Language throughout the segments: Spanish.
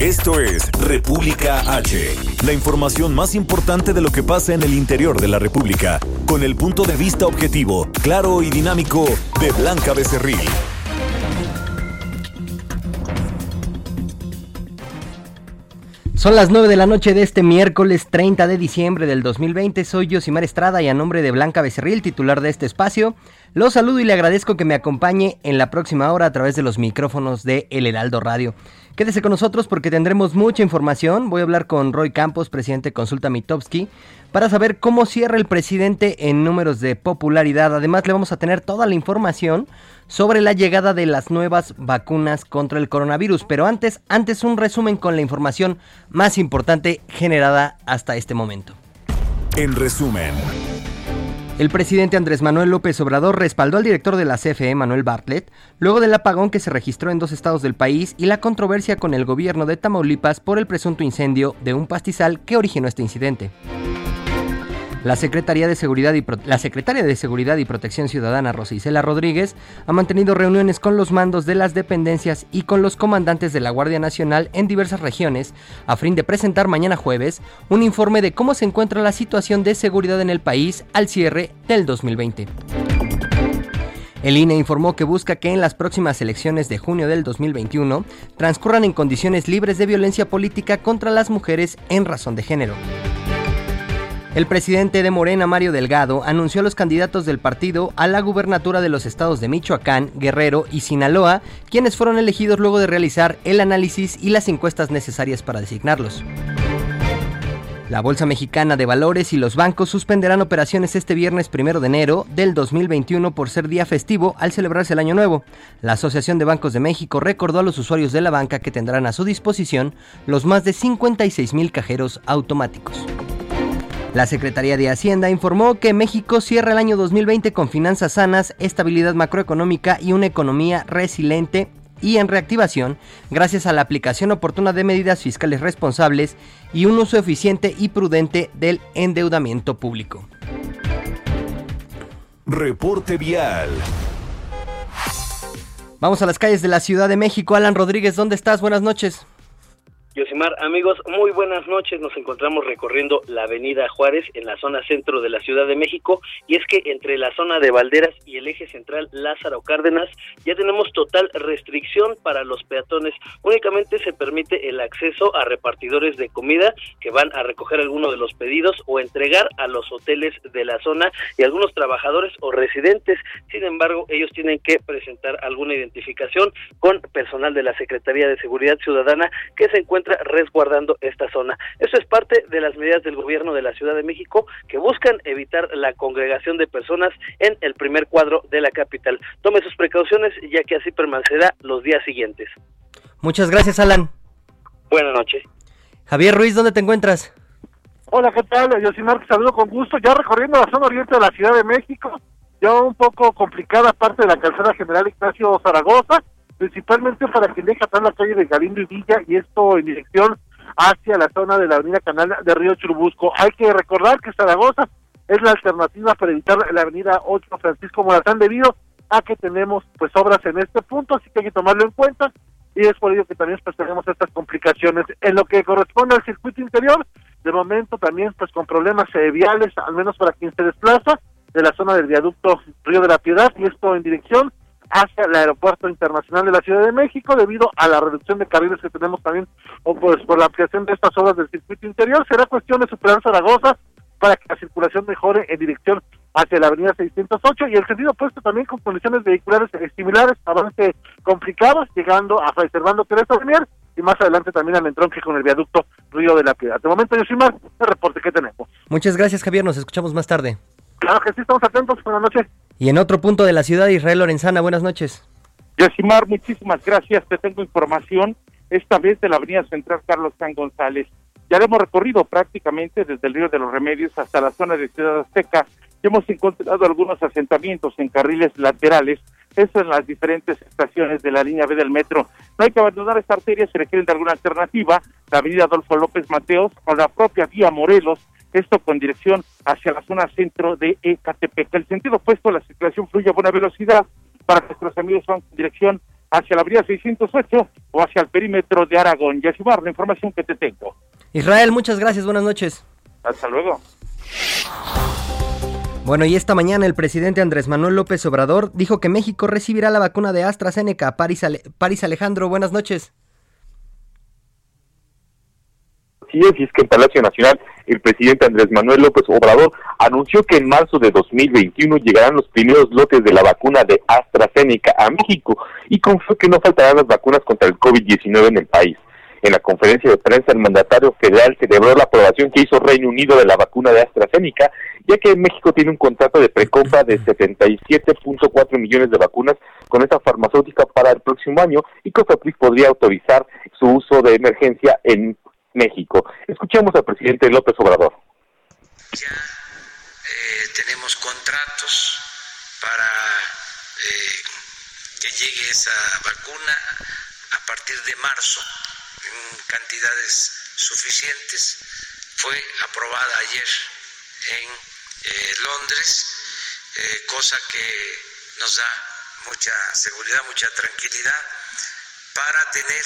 Esto es República H, la información más importante de lo que pasa en el interior de la República, con el punto de vista objetivo, claro y dinámico de Blanca Becerril. Son las 9 de la noche de este miércoles 30 de diciembre del 2020. Soy Josimar Estrada y a nombre de Blanca Becerril, titular de este espacio, los saludo y le agradezco que me acompañe en la próxima hora a través de los micrófonos de El Heraldo Radio. Quédese con nosotros porque tendremos mucha información. Voy a hablar con Roy Campos, presidente de Consulta Mitowski, para saber cómo cierra el presidente en números de popularidad. Además, le vamos a tener toda la información sobre la llegada de las nuevas vacunas contra el coronavirus. Pero antes, antes un resumen con la información más importante generada hasta este momento. En resumen. El presidente Andrés Manuel López Obrador respaldó al director de la CFE, Manuel Bartlett, luego del apagón que se registró en dos estados del país y la controversia con el gobierno de Tamaulipas por el presunto incendio de un pastizal que originó este incidente. La, de Seguridad y la secretaria de Seguridad y Protección Ciudadana, Rosicela Rodríguez, ha mantenido reuniones con los mandos de las dependencias y con los comandantes de la Guardia Nacional en diversas regiones, a fin de presentar mañana jueves un informe de cómo se encuentra la situación de seguridad en el país al cierre del 2020. El INE informó que busca que en las próximas elecciones de junio del 2021 transcurran en condiciones libres de violencia política contra las mujeres en razón de género. El presidente de Morena, Mario Delgado, anunció a los candidatos del partido a la gubernatura de los estados de Michoacán, Guerrero y Sinaloa, quienes fueron elegidos luego de realizar el análisis y las encuestas necesarias para designarlos. La Bolsa Mexicana de Valores y los bancos suspenderán operaciones este viernes 1 de enero del 2021 por ser día festivo al celebrarse el Año Nuevo. La Asociación de Bancos de México recordó a los usuarios de la banca que tendrán a su disposición los más de 56 mil cajeros automáticos. La Secretaría de Hacienda informó que México cierra el año 2020 con finanzas sanas, estabilidad macroeconómica y una economía resiliente y en reactivación gracias a la aplicación oportuna de medidas fiscales responsables y un uso eficiente y prudente del endeudamiento público. Reporte vial. Vamos a las calles de la Ciudad de México. Alan Rodríguez, ¿dónde estás? Buenas noches. Yosimar, amigos, muy buenas noches. Nos encontramos recorriendo la Avenida Juárez en la zona centro de la Ciudad de México y es que entre la zona de Valderas y el eje central Lázaro Cárdenas ya tenemos total restricción para los peatones. Únicamente se permite el acceso a repartidores de comida que van a recoger alguno de los pedidos o entregar a los hoteles de la zona y algunos trabajadores o residentes. Sin embargo, ellos tienen que presentar alguna identificación con personal de la Secretaría de Seguridad Ciudadana que se encuentra resguardando esta zona. Eso es parte de las medidas del gobierno de la Ciudad de México que buscan evitar la congregación de personas en el primer cuadro de la capital. Tome sus precauciones ya que así permanecerá los días siguientes. Muchas gracias, Alan. Buenas noches. Javier Ruiz, ¿dónde te encuentras? Hola, ¿qué tal? Yo soy Marcos, saludo con gusto. Ya recorriendo la zona oriente de la Ciudad de México, ya un poco complicada parte de la calzada general Ignacio Zaragoza, principalmente para quien deja atrás la calle de Galindo y Villa y esto en dirección hacia la zona de la avenida Canal de Río Churubusco. Hay que recordar que Zaragoza es la alternativa para evitar la avenida 8 Francisco Morazán debido a que tenemos pues obras en este punto, así que hay que tomarlo en cuenta y es por ello que también pues tenemos estas complicaciones. En lo que corresponde al circuito interior, de momento también pues con problemas eh, viales, al menos para quien se desplaza de la zona del viaducto Río de la Piedad y esto en dirección hacia el aeropuerto internacional de la Ciudad de México debido a la reducción de carriles que tenemos también o pues por la ampliación de estas obras del circuito interior será cuestión de superar Zaragoza para que la circulación mejore en dirección hacia la avenida 608 y el sentido opuesto también con condiciones vehiculares similares, avance complicados, llegando a reservando Teresa Venier y más adelante también al entronque con el viaducto Río de la Piedad. De momento yo soy más el reporte que tenemos. Muchas gracias Javier, nos escuchamos más tarde. Claro que sí, estamos atentos, buenas noches. Y en otro punto de la ciudad, Israel Lorenzana, buenas noches. Yosimar, muchísimas gracias. Te tengo información, esta vez de la Avenida Central Carlos San González. Ya hemos recorrido prácticamente desde el Río de los Remedios hasta la zona de Ciudad Azteca. Hemos encontrado algunos asentamientos en carriles laterales, eso en las diferentes estaciones de la línea B del metro. No hay que abandonar esta arteria, se requiere de alguna alternativa, la avenida Adolfo López Mateos o la propia vía Morelos, esto con dirección hacia la zona centro de Ecatepec. El sentido opuesto, la circulación fluye a buena velocidad para que nuestros amigos van en dirección hacia la avenida 608 o hacia el perímetro de Aragón. Y va la información que te tengo. Israel, muchas gracias, buenas noches. Hasta luego. Bueno, y esta mañana el presidente Andrés Manuel López Obrador dijo que México recibirá la vacuna de AstraZeneca. Ale Paris Alejandro, buenas noches. Y es que en Palacio Nacional el presidente Andrés Manuel López Obrador anunció que en marzo de 2021 llegarán los primeros lotes de la vacuna de AstraZeneca a México y confió que no faltarán las vacunas contra el COVID-19 en el país. En la conferencia de prensa, el mandatario federal celebró la aprobación que hizo Reino Unido de la vacuna de AstraZeneca, ya que México tiene un contrato de precompra de 77.4 millones de vacunas con esta farmacéutica para el próximo año y COFEPRIS podría autorizar su uso de emergencia en México. Escuchemos al presidente López Obrador. Ya eh, tenemos contratos para eh, que llegue esa vacuna a partir de marzo en cantidades suficientes. Fue aprobada ayer en eh, Londres, eh, cosa que nos da mucha seguridad, mucha tranquilidad para tener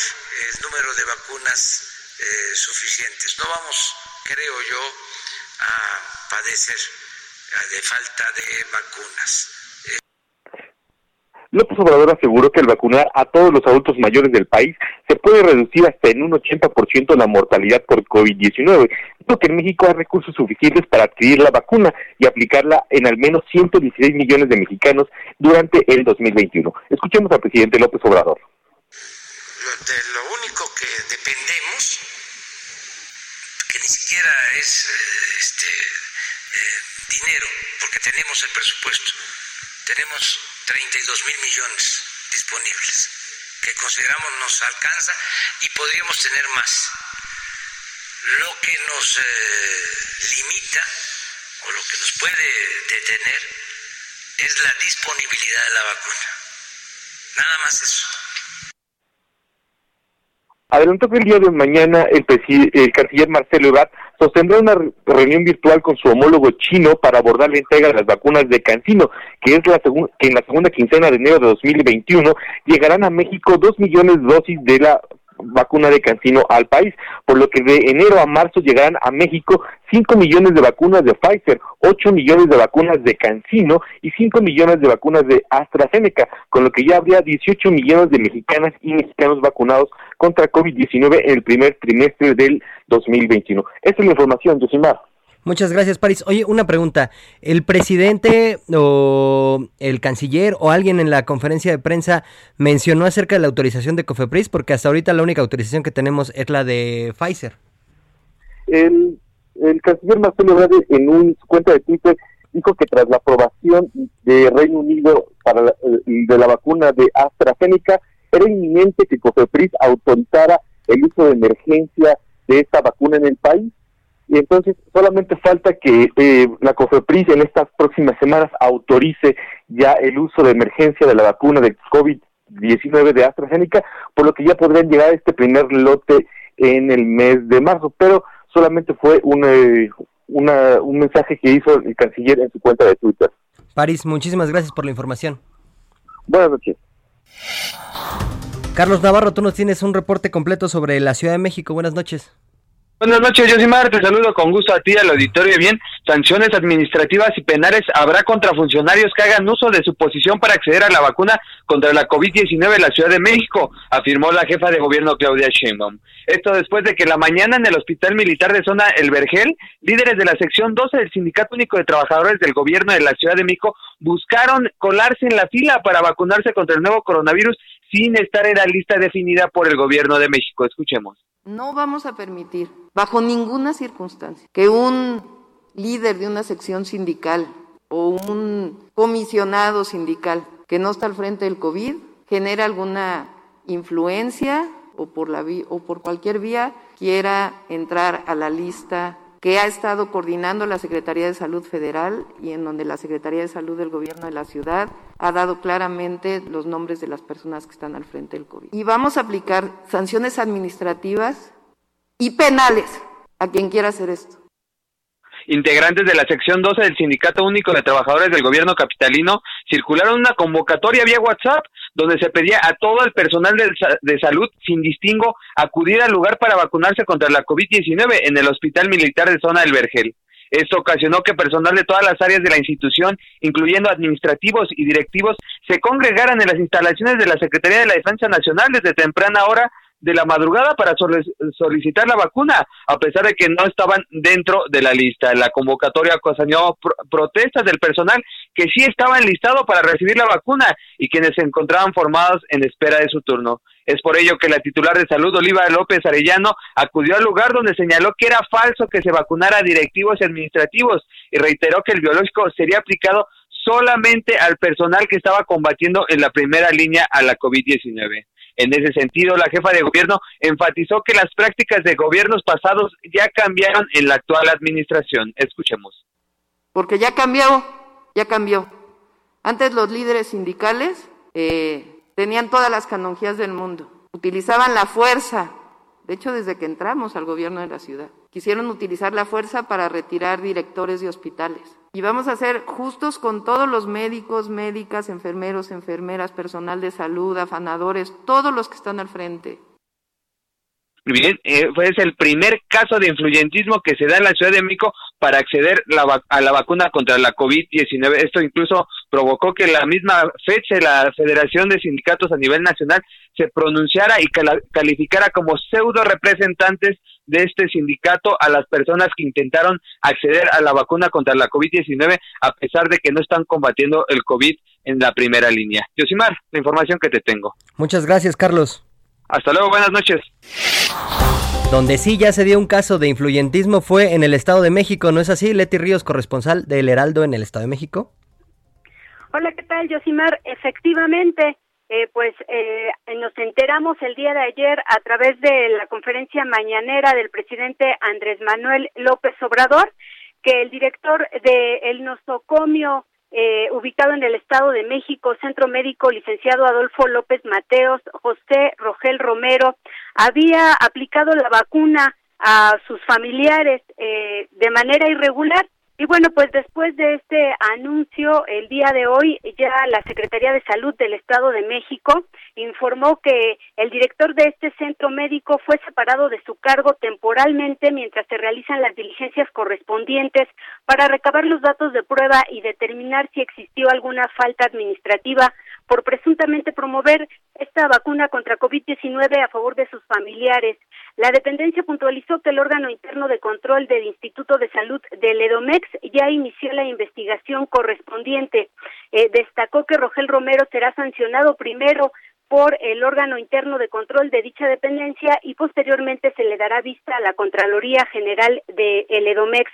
el número de vacunas eh, suficientes. No vamos, creo yo, a padecer de falta de vacunas. López Obrador aseguró que al vacunar a todos los adultos mayores del país se puede reducir hasta en un 80% la mortalidad por COVID-19, porque en México hay recursos suficientes para adquirir la vacuna y aplicarla en al menos 116 millones de mexicanos durante el 2021. Escuchemos al presidente López Obrador. De lo único que que ni siquiera es este, eh, dinero, porque tenemos el presupuesto, tenemos 32 mil millones disponibles, que consideramos nos alcanza y podríamos tener más. Lo que nos eh, limita o lo que nos puede detener es la disponibilidad de la vacuna. Nada más eso. Adelantó que el día de mañana el, el canciller Marcelo Ebrard sostendrá una reunión virtual con su homólogo chino para abordar la entrega de las vacunas de Cancino, que es la que en la segunda quincena de enero de 2021 llegarán a México dos millones de dosis de la vacuna de Cancino al país, por lo que de enero a marzo llegarán a México 5 millones de vacunas de Pfizer, 8 millones de vacunas de Cancino y 5 millones de vacunas de AstraZeneca, con lo que ya habría 18 millones de mexicanas y mexicanos vacunados contra COVID-19 en el primer trimestre del 2021. Esta es la información, Josimar. Muchas gracias, París. Oye, una pregunta. ¿El presidente o el canciller o alguien en la conferencia de prensa mencionó acerca de la autorización de Cofepris? Porque hasta ahorita la única autorización que tenemos es la de Pfizer. El, canciller Marcelo Ebrard en un, su cuenta de Twitter dijo que tras la aprobación de Reino Unido para de la vacuna de AstraZeneca, era inminente que Cofepris autorizara el uso de emergencia de esta vacuna en el país y entonces solamente falta que eh, la COFEPRIS en estas próximas semanas autorice ya el uso de emergencia de la vacuna de COVID-19 de AstraZeneca, por lo que ya podrían llegar a este primer lote en el mes de marzo, pero solamente fue un, eh, un mensaje que hizo el canciller en su cuenta de Twitter. París, muchísimas gracias por la información. Buenas noches. Carlos Navarro, tú nos tienes un reporte completo sobre la Ciudad de México. Buenas noches. Buenas noches, Josimar. Te saludo con gusto a ti, al auditorio. Bien, sanciones administrativas y penales habrá contra funcionarios que hagan uso de su posición para acceder a la vacuna contra la COVID-19 en la Ciudad de México, afirmó la jefa de gobierno Claudia Sheinbaum. Esto después de que la mañana en el Hospital Militar de Zona El Vergel, líderes de la sección 12 del Sindicato Único de Trabajadores del Gobierno de la Ciudad de México buscaron colarse en la fila para vacunarse contra el nuevo coronavirus sin estar en la lista definida por el Gobierno de México. Escuchemos. No vamos a permitir, bajo ninguna circunstancia, que un líder de una sección sindical o un comisionado sindical que no está al frente del COVID genera alguna influencia o por, la o por cualquier vía quiera entrar a la lista que ha estado coordinando la Secretaría de Salud Federal y en donde la Secretaría de Salud del Gobierno de la Ciudad ha dado claramente los nombres de las personas que están al frente del COVID. Y vamos a aplicar sanciones administrativas y penales a quien quiera hacer esto integrantes de la sección 12 del Sindicato Único de Trabajadores del Gobierno Capitalino circularon una convocatoria vía WhatsApp donde se pedía a todo el personal de, de salud sin distingo acudir al lugar para vacunarse contra la COVID-19 en el Hospital Militar de Zona del Vergel. Esto ocasionó que personal de todas las áreas de la institución, incluyendo administrativos y directivos, se congregaran en las instalaciones de la Secretaría de la Defensa Nacional desde temprana hora de la madrugada para solicitar la vacuna, a pesar de que no estaban dentro de la lista. La convocatoria ocasionó protestas del personal que sí estaba enlistado para recibir la vacuna y quienes se encontraban formados en espera de su turno. Es por ello que la titular de salud, Oliva López Arellano, acudió al lugar donde señaló que era falso que se vacunara a directivos y administrativos y reiteró que el biológico sería aplicado solamente al personal que estaba combatiendo en la primera línea a la COVID-19. En ese sentido, la jefa de gobierno enfatizó que las prácticas de gobiernos pasados ya cambiaron en la actual administración. Escuchemos. Porque ya cambió, ya cambió. Antes los líderes sindicales eh, tenían todas las canonjías del mundo, utilizaban la fuerza. De hecho, desde que entramos al gobierno de la ciudad, quisieron utilizar la fuerza para retirar directores de hospitales y vamos a ser justos con todos los médicos, médicas, enfermeros, enfermeras, personal de salud, afanadores, todos los que están al frente. Bien, eh, el primer caso de influyentismo que se da en la Ciudad de México para acceder a la vacuna contra la COVID-19. Esto incluso provocó que la misma fecha la Federación de Sindicatos a nivel nacional se pronunciara y calificara como pseudo representantes de este sindicato a las personas que intentaron acceder a la vacuna contra la COVID-19 a pesar de que no están combatiendo el COVID en la primera línea. Yosimar, la información que te tengo. Muchas gracias, Carlos. Hasta luego, buenas noches. Donde sí ya se dio un caso de influyentismo fue en el Estado de México, ¿no es así? Leti Ríos, corresponsal del Heraldo en el Estado de México. Hola, ¿qué tal, Yosimar? Efectivamente, eh, pues eh, nos enteramos el día de ayer a través de la conferencia mañanera del presidente Andrés Manuel López Obrador que el director del nosocomio eh, ubicado en el Estado de México, Centro Médico Licenciado Adolfo López Mateos, José Rogel Romero, había aplicado la vacuna a sus familiares de manera irregular y bueno, pues después de este anuncio, el día de hoy ya la Secretaría de Salud del Estado de México informó que el director de este centro médico fue separado de su cargo temporalmente mientras se realizan las diligencias correspondientes para recabar los datos de prueba y determinar si existió alguna falta administrativa por presuntamente promover esta vacuna contra COVID-19 a favor de sus familiares. La dependencia puntualizó que el órgano interno de control del Instituto de Salud del EDOMEX ya inició la investigación correspondiente. Eh, destacó que Rogel Romero será sancionado primero por el órgano interno de control de dicha dependencia y posteriormente se le dará vista a la Contraloría General de el EDOMEX.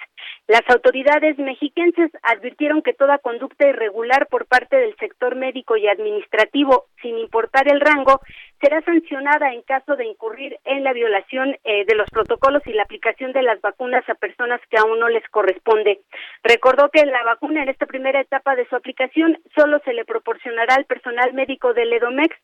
Las autoridades mexiquenses advirtieron que toda conducta irregular por parte del sector médico y administrativo, sin importar el rango, será sancionada en caso de incurrir en la violación eh, de los protocolos y la aplicación de las vacunas a personas que aún no les corresponde. Recordó que la vacuna en esta primera etapa de su aplicación solo se le proporcionará al personal médico del EDOMEX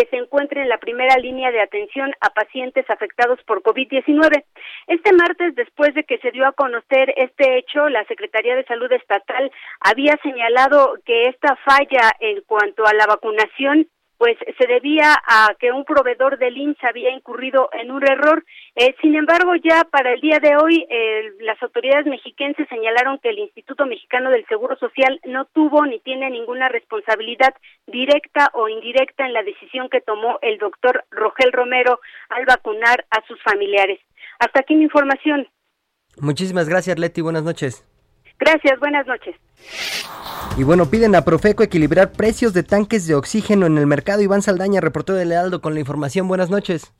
que se encuentre en la primera línea de atención a pacientes afectados por COVID-19. Este martes, después de que se dio a conocer este hecho, la Secretaría de Salud Estatal había señalado que esta falla en cuanto a la vacunación pues se debía a que un proveedor del IMSS había incurrido en un error. Eh, sin embargo, ya para el día de hoy, eh, las autoridades mexiquenses señalaron que el Instituto Mexicano del Seguro Social no tuvo ni tiene ninguna responsabilidad directa o indirecta en la decisión que tomó el doctor Rogel Romero al vacunar a sus familiares. Hasta aquí mi información. Muchísimas gracias, Leti. Buenas noches. Gracias, buenas noches. Y bueno, piden a Profeco equilibrar precios de tanques de oxígeno en el mercado. Iván Saldaña, reportero de Lealdo con la información. Buenas noches.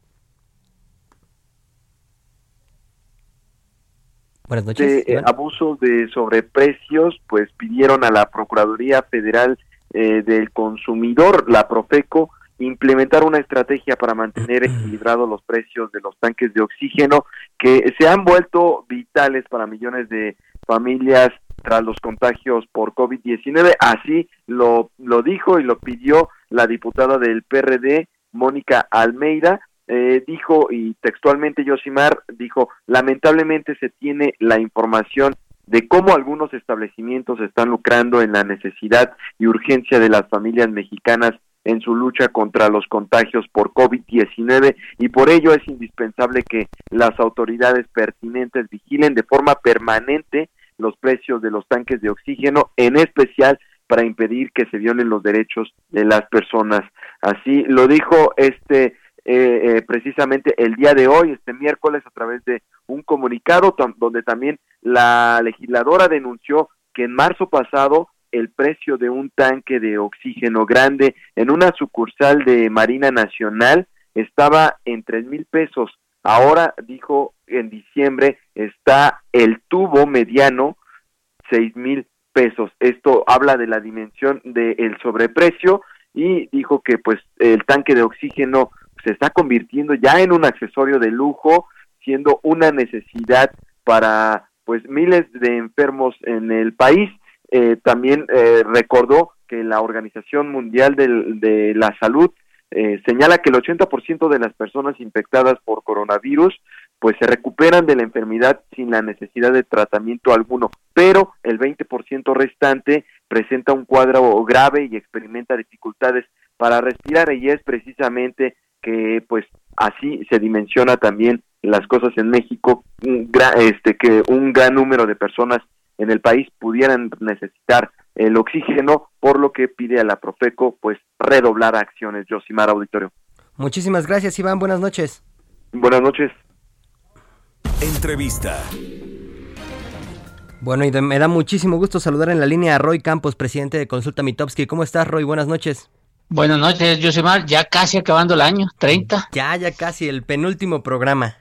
Buenas noches. De, eh, abuso de sobreprecios, pues pidieron a la Procuraduría Federal eh, del Consumidor, la Profeco, implementar una estrategia para mantener equilibrados los precios de los tanques de oxígeno que se han vuelto vitales para millones de familias tras los contagios por COVID-19. Así lo, lo dijo y lo pidió la diputada del PRD, Mónica Almeida, eh, dijo, y textualmente Yosimar dijo, lamentablemente se tiene la información de cómo algunos establecimientos están lucrando en la necesidad y urgencia de las familias mexicanas en su lucha contra los contagios por COVID-19 y por ello es indispensable que las autoridades pertinentes vigilen de forma permanente los precios de los tanques de oxígeno, en especial para impedir que se violen los derechos de las personas. Así lo dijo este eh, eh, precisamente el día de hoy, este miércoles, a través de un comunicado donde también la legisladora denunció que en marzo pasado el precio de un tanque de oxígeno grande en una sucursal de Marina Nacional estaba en tres mil pesos. Ahora, dijo, en diciembre está el tubo mediano seis mil pesos. Esto habla de la dimensión del sobreprecio y dijo que pues el tanque de oxígeno se está convirtiendo ya en un accesorio de lujo, siendo una necesidad para pues miles de enfermos en el país. Eh, también eh, recordó que la Organización Mundial de la Salud eh, señala que el 80% de las personas infectadas por coronavirus pues se recuperan de la enfermedad sin la necesidad de tratamiento alguno, pero el 20% restante presenta un cuadro grave y experimenta dificultades para respirar y es precisamente que pues así se dimensiona también las cosas en México, este que un gran número de personas en el país pudieran necesitar el oxígeno, por lo que pide a la Profeco pues redoblar acciones. Josimar Auditorio. Muchísimas gracias, Iván. Buenas noches. Buenas noches. Entrevista. Bueno, y me da muchísimo gusto saludar en la línea a Roy Campos, presidente de Consulta Mitowski. ¿Cómo estás, Roy? Buenas noches. Buenas noches, Josimar. Ya casi acabando el año, 30. Ya, ya casi, el penúltimo programa.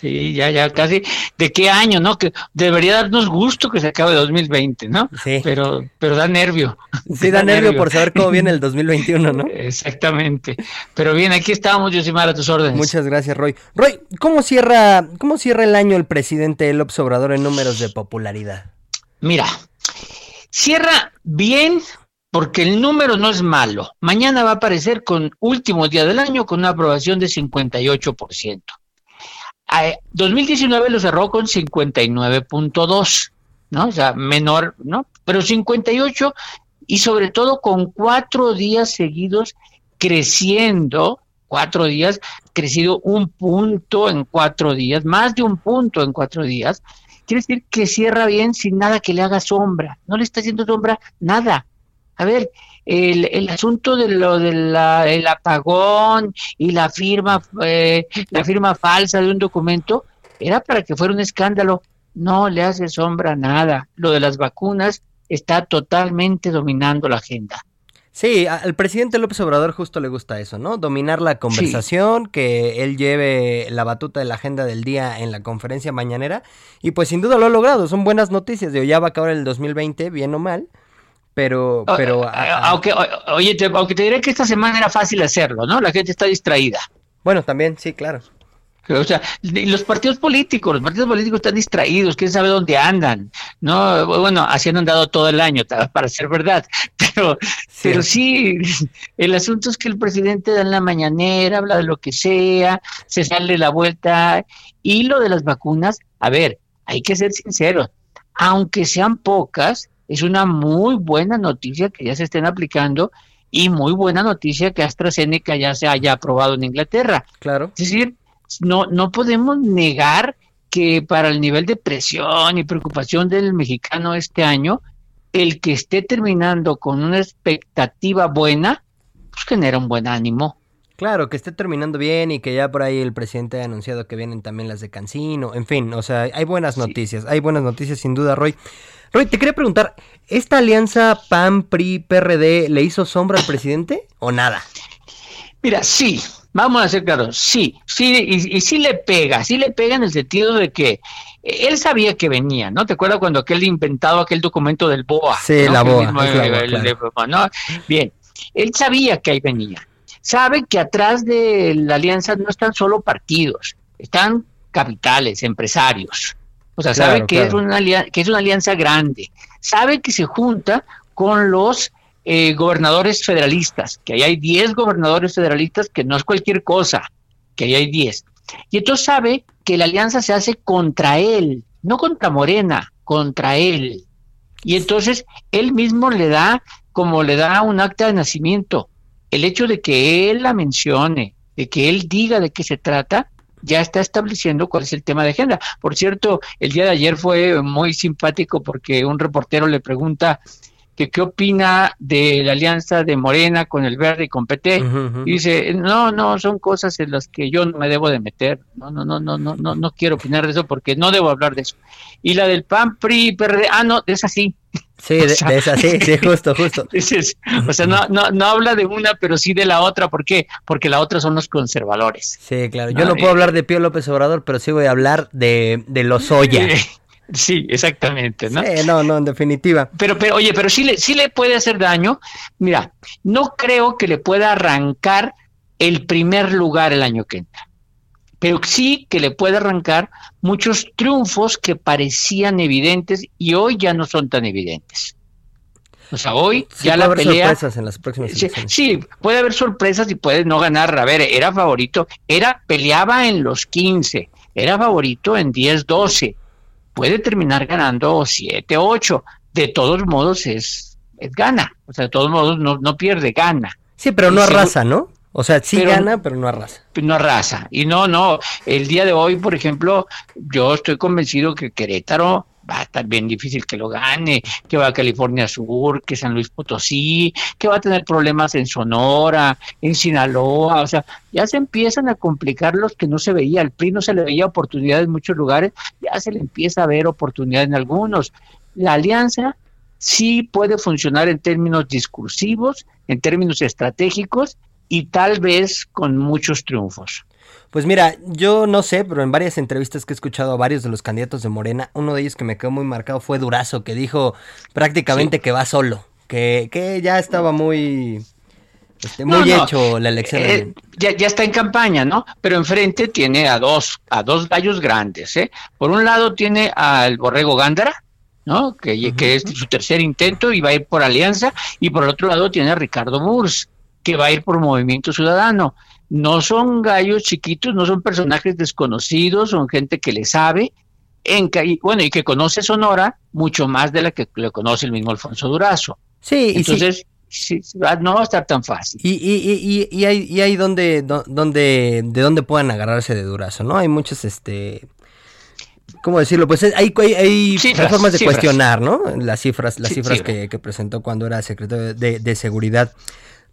Sí, ya, ya casi. ¿De qué año, no? Que debería darnos gusto que se acabe 2020, ¿no? Sí. Pero, pero da nervio. Sí, da, nervio, por saber cómo viene el 2021, ¿no? Exactamente. Pero bien, aquí estamos, Yosimar, a tus órdenes. Muchas gracias, Roy. Roy, ¿cómo cierra, cómo cierra el año el presidente López Obrador en números de popularidad? Mira, cierra bien porque el número no es malo. Mañana va a aparecer con último día del año con una aprobación de 58%. 2019 lo cerró con 59.2, ¿no? O sea, menor, ¿no? Pero 58 y sobre todo con cuatro días seguidos creciendo, cuatro días, crecido un punto en cuatro días, más de un punto en cuatro días, quiere decir que cierra bien sin nada que le haga sombra, no le está haciendo sombra nada. A ver, el, el asunto de lo del apagón y la firma, eh, la firma falsa de un documento era para que fuera un escándalo. No le hace sombra nada. Lo de las vacunas está totalmente dominando la agenda. Sí, al presidente López Obrador justo le gusta eso, ¿no? Dominar la conversación, que él lleve la batuta de la agenda del día en la conferencia mañanera. Y pues sin duda lo ha logrado, son buenas noticias. De ya va a acabar el 2020, bien o mal pero, pero... aunque, oye, te, aunque te diré que esta semana era fácil hacerlo, ¿no? La gente está distraída. Bueno, también, sí, claro. O sea, los partidos políticos, los partidos políticos están distraídos, quién sabe dónde andan, ¿no? Bueno, así han andado todo el año, para ser verdad, pero sí. pero sí, el asunto es que el presidente da en la mañanera, habla de lo que sea, se sale la vuelta, y lo de las vacunas, a ver, hay que ser sinceros, aunque sean pocas, es una muy buena noticia que ya se estén aplicando y muy buena noticia que AstraZeneca ya se haya aprobado en Inglaterra. Claro. Es decir, no, no podemos negar que para el nivel de presión y preocupación del mexicano este año, el que esté terminando con una expectativa buena, pues genera un buen ánimo. Claro, que esté terminando bien y que ya por ahí el presidente ha anunciado que vienen también las de Cancino, en fin, o sea, hay buenas noticias, hay buenas noticias sin duda, Roy. Roy, te quería preguntar, ¿esta alianza PAN-PRI-PRD le hizo sombra al presidente o nada? Mira, sí, vamos a ser claros, sí, sí, y, sí le pega, sí le pega en el sentido de que él sabía que venía, ¿no? ¿Te acuerdas cuando aquel inventado aquel documento del BOA? Sí, la BOA. Bien, él sabía que ahí venía. Sabe que atrás de la alianza no están solo partidos, están capitales, empresarios. O sea, sabe que, Es una que es una alianza grande. Sabe que se junta con los eh, gobernadores federalistas, que ahí hay 10 gobernadores federalistas, que no es cualquier cosa, que ahí hay 10. Y entonces sabe que la alianza se hace contra él, no contra Morena, contra él. Y entonces él mismo le da como le da un acta de nacimiento. El hecho de que él la mencione, de que él diga de qué se trata, ya está estableciendo cuál es el tema de agenda. Por cierto, el día de ayer fue muy simpático porque un reportero le pregunta que qué opina de la alianza de Morena con el Verde y con PT y dice no no son cosas en las que yo no me debo de meter no no no no no no no quiero opinar de eso porque no debo hablar de eso y la del PAN PRI PRD ah no es así Sí, de, esa, sí, sí, justo, justo. o sea, no, no, no habla de una, pero sí de la otra. ¿Por qué? Porque la otra son los conservadores. Sí, claro. Yo no, puedo hablar de Pío López Obrador, pero sí voy a hablar de, de los Oya. Sí, exactamente, ¿no? no, no, en definitiva. Pero, pero, oye, pero sí le, sí le puede hacer daño. Mira, no creo que le pueda arrancar el primer lugar el año que entra. Pero sí que le puede arrancar muchos triunfos que parecían evidentes y hoy ya no son tan evidentes. O sea, hoy ya la haber pelea. sorpresas en las próximas sí, sí, puede haber sorpresas y puede no ganar. A ver, era favorito, era peleaba en los 15, era favorito en 10, 12 puede terminar ganando 7, 8. De todos modos es, es gana. O sea, de todos modos no, no pierde, gana. Sí, pero no arrasa, ¿no? O sea, sí gana, pero no arrasa. No arrasa. Y no, no. El día de hoy, por ejemplo, yo estoy convencido que Querétaro va a estar bien difícil que lo gane, que va a California Sur, que San Luis Potosí, que va a tener problemas en Sonora, en Sinaloa, o sea, ya se empiezan a complicar los que no se veía, al PRI no se le veía oportunidad en muchos lugares, ya se le empieza a ver oportunidad en algunos. La alianza sí puede funcionar en términos discursivos, en términos estratégicos y tal vez con muchos triunfos. Pues mira, yo no sé, pero en varias entrevistas que he escuchado a varios de los candidatos de Morena, uno de ellos que me quedó muy marcado fue Durazo, que dijo prácticamente que va solo, que, que ya estaba muy... Este, muy hecho la elección. Eh, ya, ya, está en campaña, ¿no? Pero enfrente tiene a dos, a dos gallos grandes, ¿eh? Por un lado tiene al Borrego Gándara, ¿no? Que, que es su tercer intento y va a ir por alianza, y por el otro lado tiene a Ricardo Murs, que va a ir por Movimiento Ciudadano no son gallos chiquitos, no son personajes desconocidos, son gente que le sabe, en, y, bueno, y que conoce Sonora mucho más de la que le conoce el mismo Alfonso Durazo. Sí, entonces sí. no va a estar tan fácil. Y, y, y, y hay, y hay donde, donde, de dónde puedan agarrarse de Durazo, ¿no? Hay muchos, este, ¿cómo decirlo? Pues hay, hay, formas de cuestionar, ¿no? Las cifras, las cifras que, presentó cuando era secretario de, de seguridad.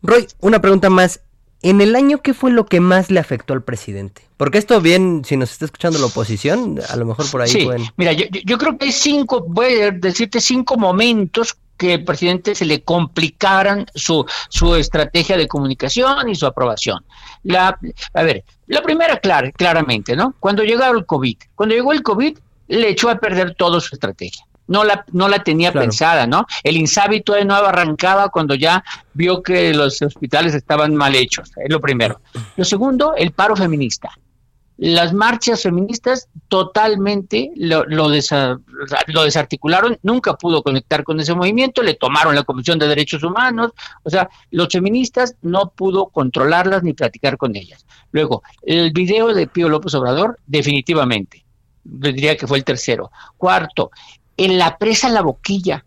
Roy, una pregunta más. En el año, ¿qué fue lo que más le afectó al presidente? Porque esto bien, si nos está escuchando la oposición, a lo mejor por ahí sí. Mira, yo, creo que hay cinco, voy a decirte cinco momentos que el presidente se le complicaran su, su estrategia de comunicación y su aprobación. La, a ver, la primera, clara, claramente, ¿no? Cuando llegó el COVID. Cuando llegó el COVID, le echó a perder toda su estrategia no la, no la tenía pensada, ¿no? El Insabi todavía no arrancaba cuando ya vio que los hospitales estaban mal hechos, es lo primero. Lo segundo, el paro feminista. Las marchas feministas totalmente lo, lo, lo desarticularon, nunca pudo conectar con ese movimiento, le tomaron la Comisión de Derechos Humanos, o sea, los feministas no pudo controlarlas ni platicar con ellas. Luego, el video de Pío López Obrador, definitivamente, diría que fue el tercero. Cuarto, en la presa La Boquilla.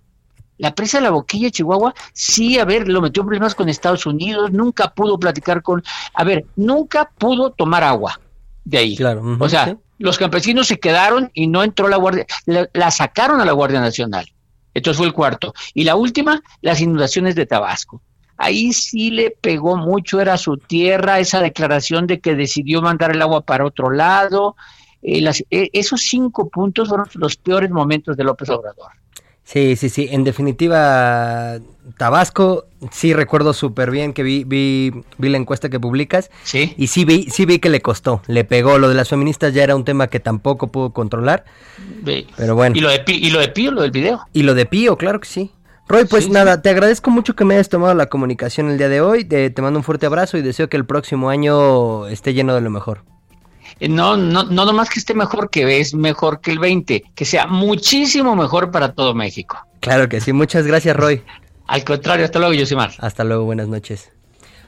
La presa La Boquilla, Chihuahua, sí, a ver, lo metió en problemas con Estados Unidos, nunca pudo platicar con, a ver, nunca pudo tomar agua de ahí. Claro. o sea, los campesinos se quedaron y no entró la Guardia, la, sacaron a la Guardia Nacional. Entonces fue el cuarto. Y la última, las inundaciones de Tabasco. Ahí sí le pegó mucho, era su tierra, esa declaración de que decidió mandar el agua para otro lado, eh, eh, esos cinco puntos fueron los peores momentos de López Obrador. Sí, sí, sí. En definitiva, Tabasco, sí recuerdo súper bien que vi, vi, vi la encuesta que publicas. Sí. Y sí vi, sí vi que le costó, le pegó. Lo de las feministas ya era un tema que tampoco pudo controlar. Pero bueno. ¿Y lo de, y lo de Pío, lo del video? Y lo de Pío, claro que sí. Roy, pues nada, te agradezco mucho que me hayas tomado la comunicación el día de hoy. Te, te mando un fuerte abrazo y deseo que el próximo año esté lleno de lo mejor. Eh, no, no, no nomás que esté mejor, que es mejor que el 20, que sea muchísimo mejor para todo México. Claro que sí, muchas gracias Roy. Al contrario, hasta luego, Yosimar. Hasta luego, buenas noches.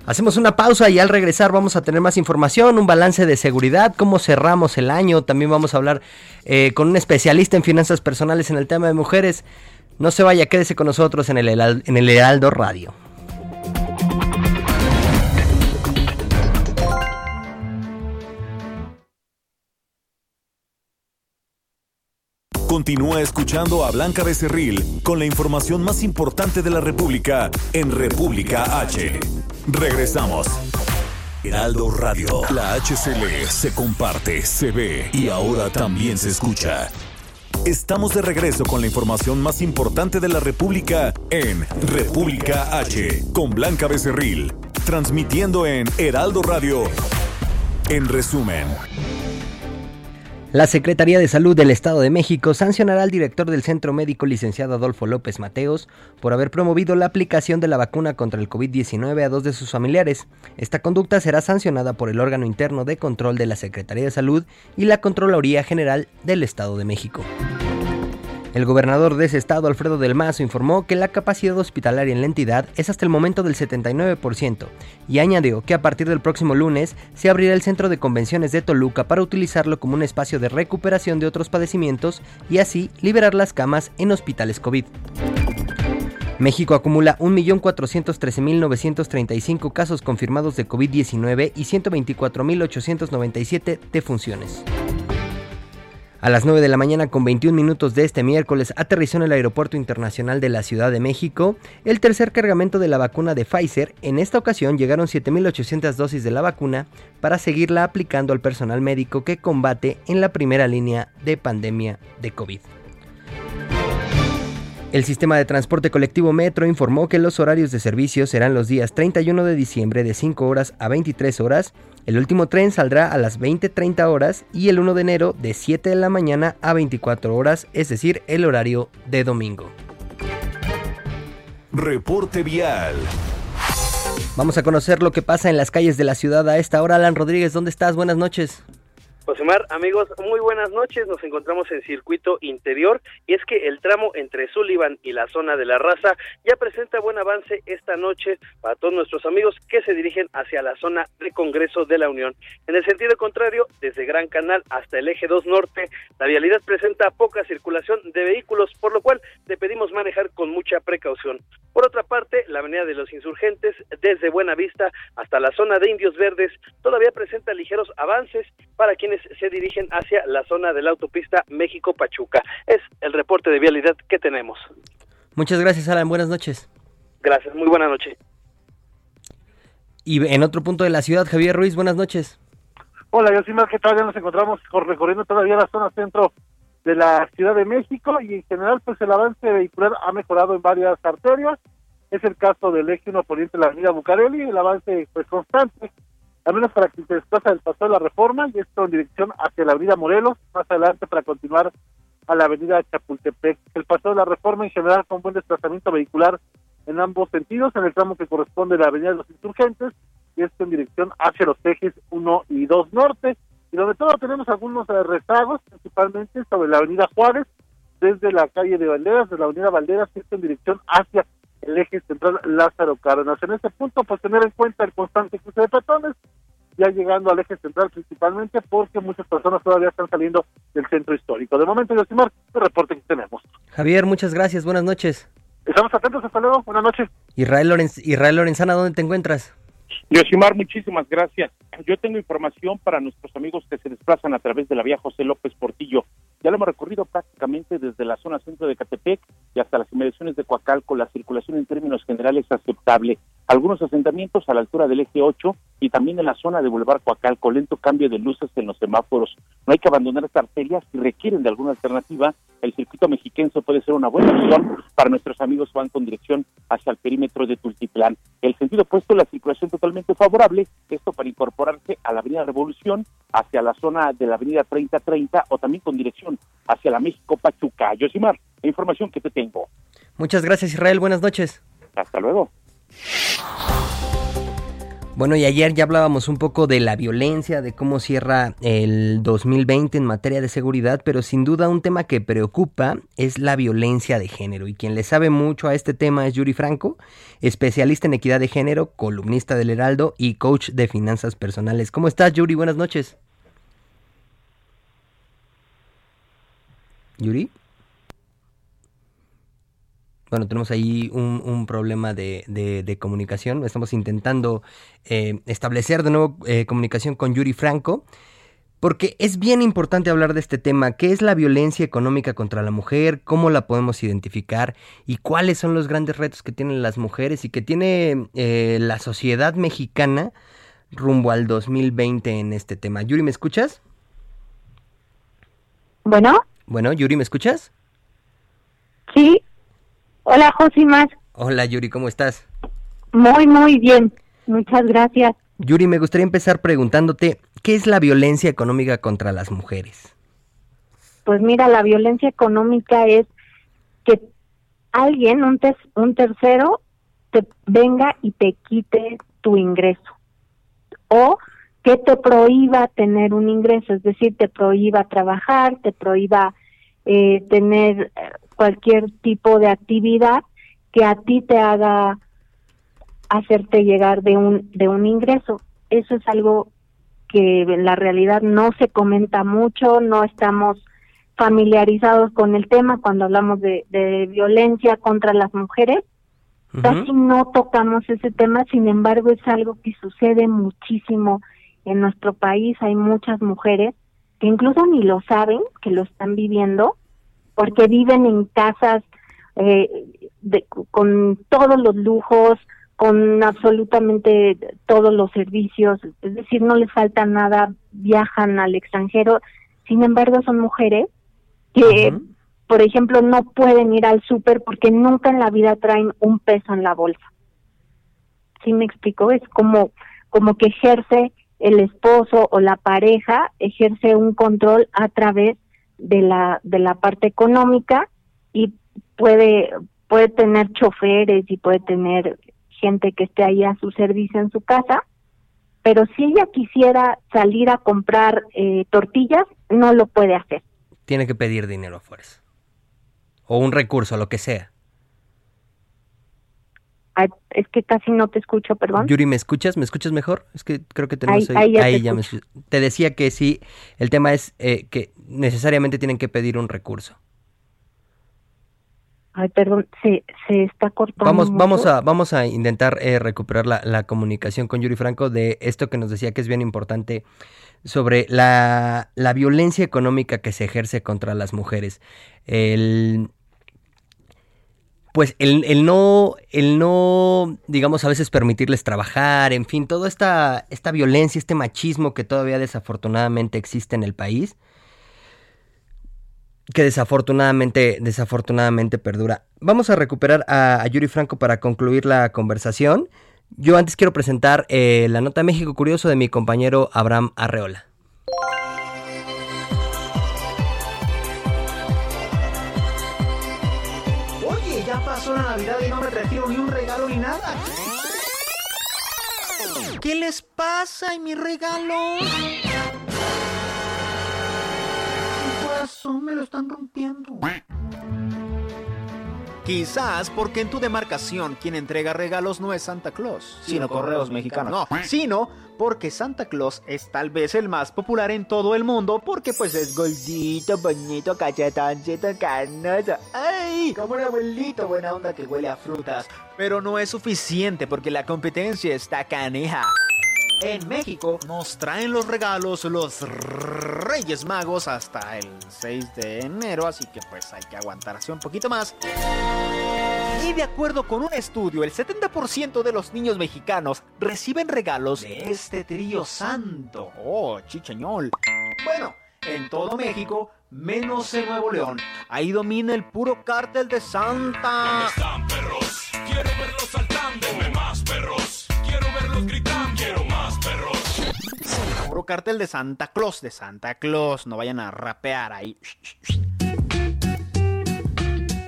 Hacemos una pausa y al regresar vamos a tener más información, un balance de seguridad, cómo cerramos el año. También vamos a hablar eh, con un especialista en finanzas personales en el tema de mujeres. No se vaya, quédese con nosotros en el, en el Heraldo Radio. Continúa escuchando a Blanca Becerril con la información más importante de la República en República H. Regresamos. Heraldo Radio. La HCL se comparte, se ve y ahora también se escucha. Estamos de regreso con la información más importante de la República en República H con Blanca Becerril, transmitiendo en Heraldo Radio. En resumen. La Secretaría de Salud del Estado de México sancionará al director del Centro Médico licenciado Adolfo López Mateos por haber promovido la aplicación de la vacuna contra el COVID-19 a dos de sus familiares. Esta conducta será sancionada por el órgano interno de control de la Secretaría de Salud y la Contraloría General del Estado de México. El gobernador de ese estado, Alfredo del Mazo, informó que la capacidad hospitalaria en la entidad es hasta el momento del 79% y añadió que a partir del próximo lunes se abrirá el centro de convenciones de Toluca para utilizarlo como un espacio de recuperación de otros padecimientos y así liberar las camas en hospitales COVID. México acumula 1.413.935 casos confirmados de COVID-19 y 124.897 defunciones. A las 9 de la mañana con 21 minutos de este miércoles aterrizó en el Aeropuerto Internacional de la Ciudad de México el tercer cargamento de la vacuna de Pfizer. En esta ocasión llegaron 7.800 dosis de la vacuna para seguirla aplicando al personal médico que combate en la primera línea de pandemia de COVID. El sistema de transporte colectivo Metro informó que los horarios de servicio serán los días 31 de diciembre de 5 horas a 23 horas, el último tren saldrá a las 20.30 horas y el 1 de enero de 7 de la mañana a 24 horas, es decir, el horario de domingo. Reporte vial. Vamos a conocer lo que pasa en las calles de la ciudad a esta hora. Alan Rodríguez, ¿dónde estás? Buenas noches. Josemar, amigos, muy buenas noches. Nos encontramos en circuito interior y es que el tramo entre Sullivan y la zona de la raza ya presenta buen avance esta noche para todos nuestros amigos que se dirigen hacia la zona de Congreso de la Unión. En el sentido contrario, desde Gran Canal hasta el eje 2 norte, la vialidad presenta poca circulación de vehículos, por lo cual te pedimos manejar con mucha precaución. Por otra parte, la avenida de los insurgentes, desde Buenavista hasta la zona de Indios Verdes, todavía presenta ligeros avances para quienes se dirigen hacia la zona de la autopista México-Pachuca. Es el reporte de vialidad que tenemos. Muchas gracias, Alan. Buenas noches. Gracias, muy buena noche. Y en otro punto de la ciudad, Javier Ruiz, buenas noches. Hola, yo sí más que todavía nos encontramos recorriendo todavía la zona centro de la Ciudad de México y en general pues el avance vehicular ha mejorado en varias arterias. Es el caso del eje 1 poniente de la avenida Bucareli, el avance pues constante al menos para que se desplaza del paso de la Reforma y esto en dirección hacia la avenida Morelos, más adelante para continuar a la avenida Chapultepec. El paso de la Reforma en general con buen desplazamiento vehicular en ambos sentidos, en el tramo que corresponde a la avenida de los Insurgentes y esto en dirección hacia los ejes 1 y 2 norte, y donde todo tenemos algunos eh, rezagos, principalmente sobre la avenida Juárez, desde la calle de Banderas, de la avenida Banderas, esto en dirección hacia el eje central Lázaro Cárdenas. En este punto, pues tener en cuenta el constante cruce de peatones, ya llegando al eje central principalmente, porque muchas personas todavía están saliendo del centro histórico. De momento, Yosimar, el reporte que tenemos. Javier, muchas gracias, buenas noches. Estamos atentos, hasta luego, buenas noches. Israel, Lorenz, Israel Lorenzana, ¿dónde te encuentras? Yosimar, muchísimas gracias. Yo tengo información para nuestros amigos que se desplazan a través de la vía José López Portillo. Ya lo hemos recorrido prácticamente desde la zona centro de Catepec y hasta las inmediaciones de Coacalco. La circulación en términos generales es aceptable. Algunos asentamientos a la altura del eje 8 y también en la zona de Boulevard Coacalco. Lento cambio de luces en los semáforos. No hay que abandonar estas arterias si requieren de alguna alternativa. El circuito mexiquense puede ser una buena opción para nuestros amigos que van con dirección hacia el perímetro de Tultiplán. El sentido opuesto, la circulación totalmente favorable. Esto para incorporarse a la Avenida Revolución hacia la zona de la Avenida 3030 o también con dirección hacia la México Pachuca. Yosimar, la información que te tengo. Muchas gracias Israel, buenas noches. Hasta luego. Bueno, y ayer ya hablábamos un poco de la violencia, de cómo cierra el 2020 en materia de seguridad, pero sin duda un tema que preocupa es la violencia de género. Y quien le sabe mucho a este tema es Yuri Franco, especialista en equidad de género, columnista del Heraldo y coach de finanzas personales. ¿Cómo estás, Yuri? Buenas noches. Yuri. Bueno, tenemos ahí un, problema de, comunicación. Estamos intentando eh, establecer de nuevo eh, comunicación con Yuri Franco, porque es bien importante hablar de este tema. ¿Qué es la violencia económica contra la mujer? ¿Cómo la podemos identificar? ¿Y cuáles son los grandes retos que tienen las mujeres y que tiene eh, la sociedad mexicana rumbo al 2020 en este tema? Yuri, ¿me escuchas? Bueno. Bueno, Yuri, ¿me escuchas? Sí. Hola, Josimar. Hola, Yuri, ¿cómo estás? Muy, muy bien. Muchas gracias. Yuri, me gustaría empezar preguntándote, ¿qué es la violencia económica contra las mujeres? Pues mira, la violencia económica es que alguien, un, un tercero, te venga y te quite tu ingreso. O que te prohíba tener un ingreso, es decir, te prohíba trabajar, te prohíba eh, tener eh, cualquier tipo de actividad que a ti te haga hacerte llegar de un de un ingreso. Eso es algo que en la realidad no se comenta mucho, no estamos familiarizados con el tema cuando hablamos de, violencia contra las mujeres. Casi no tocamos ese tema, sin embargo es algo que sucede muchísimo en nuestro país. Hay muchas mujeres que incluso ni lo saben que lo están viviendo porque viven en casas eh, con todos los lujos, con absolutamente todos los servicios, es decir, no les falta nada, viajan al extranjero, sin embargo son mujeres que, por ejemplo, no pueden ir al súper porque nunca en la vida traen un peso en la bolsa. ¿Sí me explico? Es como, como que ejerce el esposo o la pareja, ejerce un control a través de la de la parte económica y puede puede tener choferes y puede tener gente que esté ahí a su servicio en su casa. Pero si ella quisiera salir a comprar eh, tortillas no lo puede hacer. Tiene que pedir dinero a fuerza. O un recurso lo que sea es que casi no te escucho, perdón. Yuri, ¿me escuchas? ¿Me escuchas mejor? Es que creo que tenemos ahí, ahí, ya, me Te decía que sí, el tema es eh, que necesariamente tienen que pedir un recurso. Ay, perdón, se, se está cortando. Vamos, vamos a, vamos a intentar eh, recuperar la, la, comunicación con Yuri Franco de esto que nos decía que es bien importante sobre la, la violencia económica que se ejerce contra las mujeres. El, pues el, el, no, el no, digamos, a veces permitirles trabajar, en fin, toda esta, esta violencia, este machismo que todavía desafortunadamente existe en el país, que desafortunadamente, desafortunadamente perdura. Vamos a recuperar a, Yuri Franco para concluir la conversación. Yo antes quiero presentar eh, la nota México Curioso de mi compañero Abraham Arreola. Navidad y no me retiro ni un regalo ni nada. ¿Qué les pasa y mi regalo? Pues me lo están rompiendo. Quizás porque en tu demarcación quien entrega regalos no es Santa Claus, sino Correos Mexicanos. No, sino porque Santa Claus es tal vez el más popular en todo el mundo porque pues es gordito, bonito, cachetoncito, canoso. ¡Ay! Como un abuelito buena onda que huele a frutas. Pero no es suficiente porque la competencia está caneja. En México nos traen los regalos los Reyes Magos hasta el 6 de enero, así que pues hay que aguantarse un poquito más. Y de acuerdo con un estudio, el 70% de los niños mexicanos reciben regalos de este trío santo. Oh, chicheñol. Bueno, en todo México, menos en Nuevo León, ahí domina el puro cártel de Santa. Cartel de Santa Claus, de Santa Claus. No vayan a rapear ahí.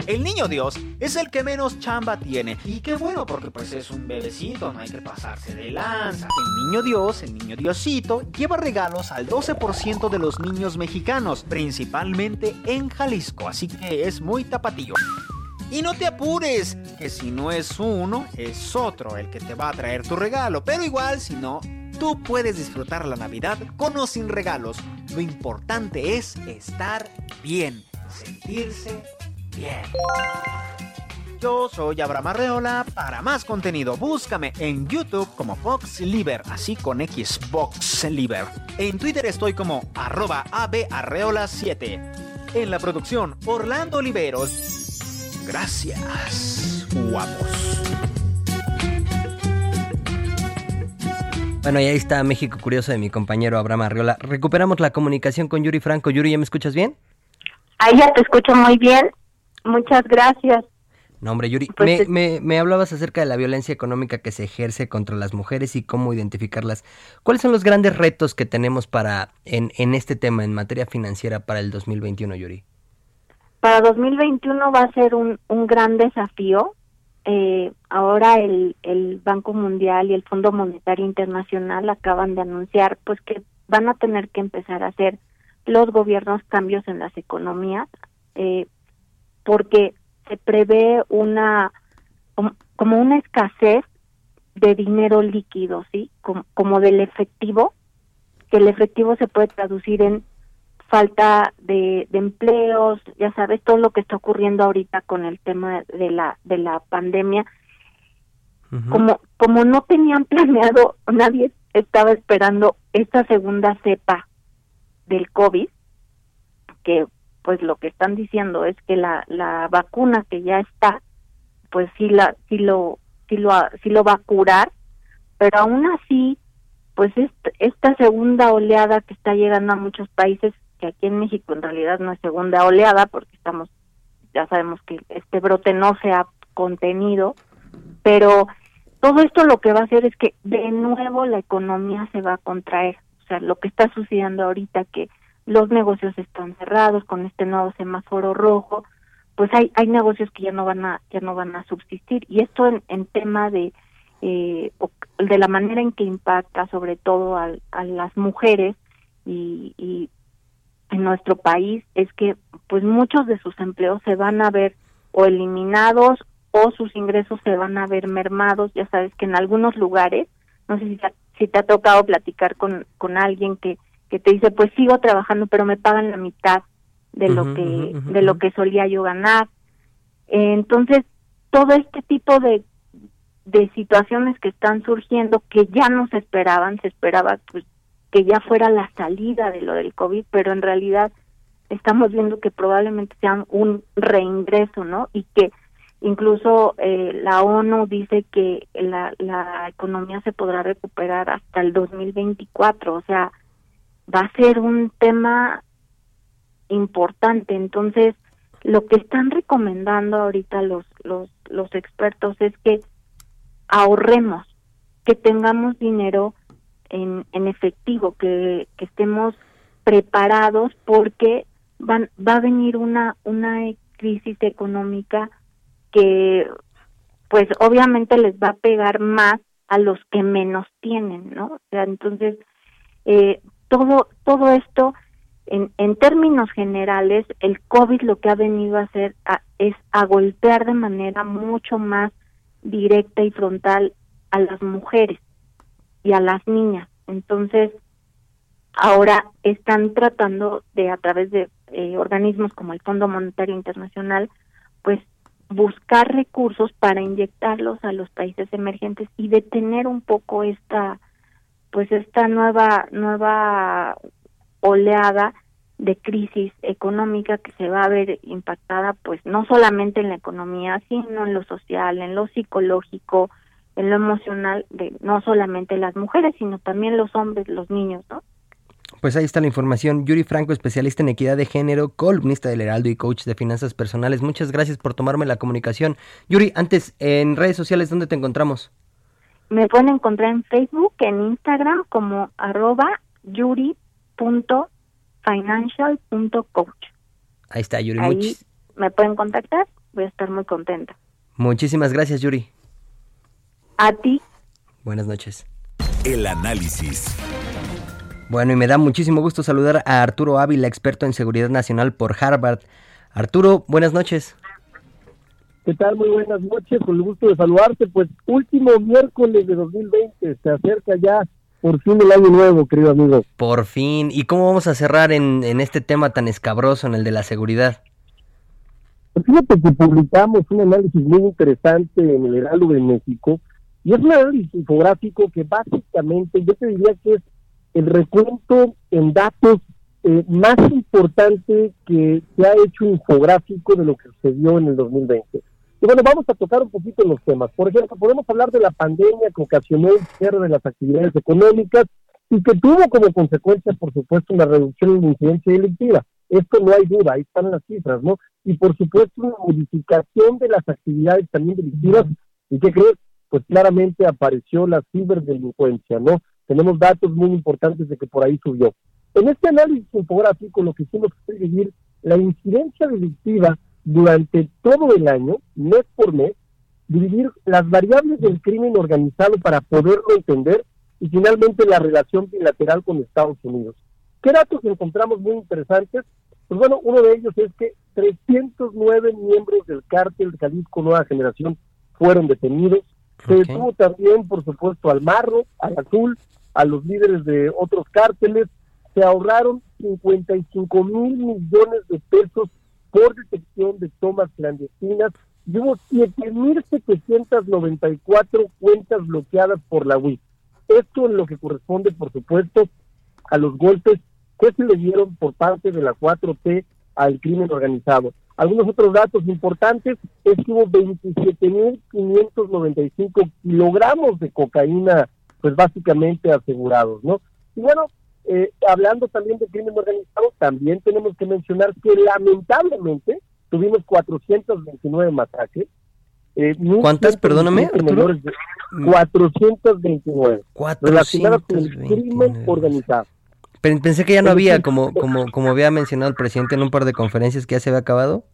el niño Dios es el que menos chamba tiene. Y qué bueno, porque pues es un bebecito, no hay que pasarse de lanza. El niño Dios, el niño Diosito, lleva regalos al 12% de los niños mexicanos, principalmente en Jalisco, así que es muy tapatillo. Y no te apures, que si no es uno, es otro el que te va a traer tu regalo. Pero igual, si no, tú puedes disfrutar la Navidad con o sin regalos. Lo importante es estar bien, sentirse bien. Yo soy Abraham Arreola. Para más contenido, búscame en YouTube como Fox Liber, así con Xbox Liber. En Twitter estoy como arroba abarreola7. En la producción, Orlando Oliveros. Gracias, guapos. Bueno, y ahí está México Curioso de mi compañero Abraham Arriola. Recuperamos la comunicación con Yuri Franco. Yuri, ¿ya me escuchas bien? Ahí ya te escucho muy bien. Muchas gracias. No, hombre, Yuri, Pues me, me, me hablabas acerca de la violencia económica que se ejerce contra las mujeres y cómo identificarlas. ¿Cuáles son los grandes retos que tenemos para en, en este tema, en materia financiera, para el 2021, Yuri? Para 2021 va a ser un, un gran desafío. Eh, ahora el, el Banco Mundial y el Fondo Monetario Internacional acaban de anunciar pues que van a tener que empezar a hacer los gobiernos cambios en las economías eh, porque se prevé una como, una escasez de dinero líquido, ¿sí? Como, como del efectivo, que el efectivo se puede traducir en falta de, de empleos, ya sabes, todo lo que está ocurriendo ahorita con el tema de la, de la pandemia. Como, como no tenían planeado, nadie estaba esperando esta segunda cepa del COVID, que pues lo que están diciendo es que la, la vacuna que ya está, pues sí la, sí lo, sí lo, sí lo va a curar, pero aún así, pues est- esta segunda oleada que está llegando a muchos países, que aquí en México en realidad no es segunda oleada, porque estamos, ya sabemos que este brote no se ha contenido, pero todo esto lo que va a hacer es que de nuevo la economía se va a contraer. O sea, lo que está sucediendo ahorita que los negocios están cerrados con este nuevo semáforo rojo, pues hay hay negocios que ya no van a ya no van a subsistir y esto en, en tema de eh, de la manera en que impacta sobre todo al- a las mujeres y, y en nuestro país es que pues muchos de sus empleos se van a ver o eliminados o sus ingresos se van a ver mermados. Ya sabes que en algunos lugares, no sé si te, ha- si te ha tocado platicar con, con alguien que, que te dice, pues sigo trabajando, pero me pagan la mitad de lo que de lo que solía yo ganar. Entonces, todo este tipo de de situaciones que están surgiendo que ya no se esperaban, se esperaba pues que ya fuera la salida de lo del COVID, pero en realidad estamos viendo que probablemente sea un reingreso, ¿no? Y que incluso eh, la ONU dice que la, la economía se podrá recuperar hasta el 2024, o sea, va a ser un tema importante. Entonces, lo que están recomendando ahorita los los los expertos es que ahorremos, que tengamos dinero en, en efectivo, que, estemos preparados porque van, va a venir una, una crisis económica que pues obviamente les va a pegar más a los que menos tienen, ¿no? Entonces, eh, todo, todo esto, en, en términos generales, el COVID lo que ha venido a hacer a- es a golpear de manera mucho más directa y frontal a las mujeres y a las niñas. Entonces, ahora están tratando de, a través de eh, organismos como el Fondo Monetario Internacional, pues buscar recursos para inyectarlos a los países emergentes y detener un poco esta, pues esta nueva, nueva oleada de crisis económica que se va a ver impactada pues no solamente en la economía sino en lo social en lo psicológico en lo emocional de no solamente las mujeres sino también los hombres los niños no Pues ahí está la información. Yuri Franco, especialista en equidad de género, columnista del Heraldo y coach de finanzas personales. Muchas gracias por tomarme la comunicación. Yuri, antes, en redes sociales, ¿dónde te encontramos? me pueden encontrar en Facebook en Instagram como arroba yuri.financial.coach Ahí está, Yuri. ahí muchis- me pueden contactar voy a estar muy contenta. Muchísimas gracias, Yuri. A ti. Buenas noches. El análisis. Bueno, y me da muchísimo gusto saludar a Arturo Ávila, experto en seguridad nacional por Harvard. Arturo, buenas noches. ¿Qué tal? Muy buenas noches, con el gusto de saludarte. Pues último miércoles de 2020, se acerca ya por fin el año nuevo, querido amigo. Por fin. ¿Y cómo vamos a cerrar en, en este tema tan escabroso, en el de la seguridad? Pues fíjate que publicamos un análisis muy interesante en el Heraldo de México, y es un análisis infográfico que básicamente yo te diría que es el recuento en datos eh, más importante que se ha hecho infográfico de lo que sucedió en el 2020. Y bueno, vamos a tocar un poquito los temas. Por ejemplo, podemos hablar de la pandemia que ocasionó el cierre de las actividades económicas y que tuvo como consecuencia, por supuesto, una reducción en la incidencia delictiva. Esto no hay duda, ahí están las cifras, ¿no? Y por supuesto, una modificación de las actividades también delictivas. ¿Y qué crees? Pues claramente apareció la ciberdelincuencia, ¿no? Tenemos datos muy importantes de que por ahí subió. En este análisis infográfico lo que hicimos fue dividir la incidencia delictiva durante todo el año, mes por mes, dividir las variables del crimen organizado para poderlo entender y finalmente la relación bilateral con Estados Unidos. ¿Qué datos encontramos muy interesantes? Pues bueno, uno de ellos es que 309 miembros del cártel Jalisco Nueva Generación fueron detenidos. Se detuvo también, por supuesto, al Marro, al Azul, a los líderes de otros cárteles. Se ahorraron 55 mil millones de pesos por detección de tomas clandestinas y hubo 7.794 cuentas bloqueadas por la UIF. Esto es lo que corresponde, por supuesto, a los golpes que se le dieron por parte de la 4T al crimen organizado. Algunos otros datos importantes es que hubo 27.595 kilogramos de cocaína, pues básicamente asegurados, ¿no? Y bueno, eh, hablando también de crimen organizado, también tenemos que mencionar que lamentablemente tuvimos 429 masacres. Eh, ¿Cuántas, perdóname, Arturo? 429 relacionadas con el crimen organizado. Pensé que ya no había, como, como, como había mencionado el presidente en un par de conferencias, que ya se había acabado.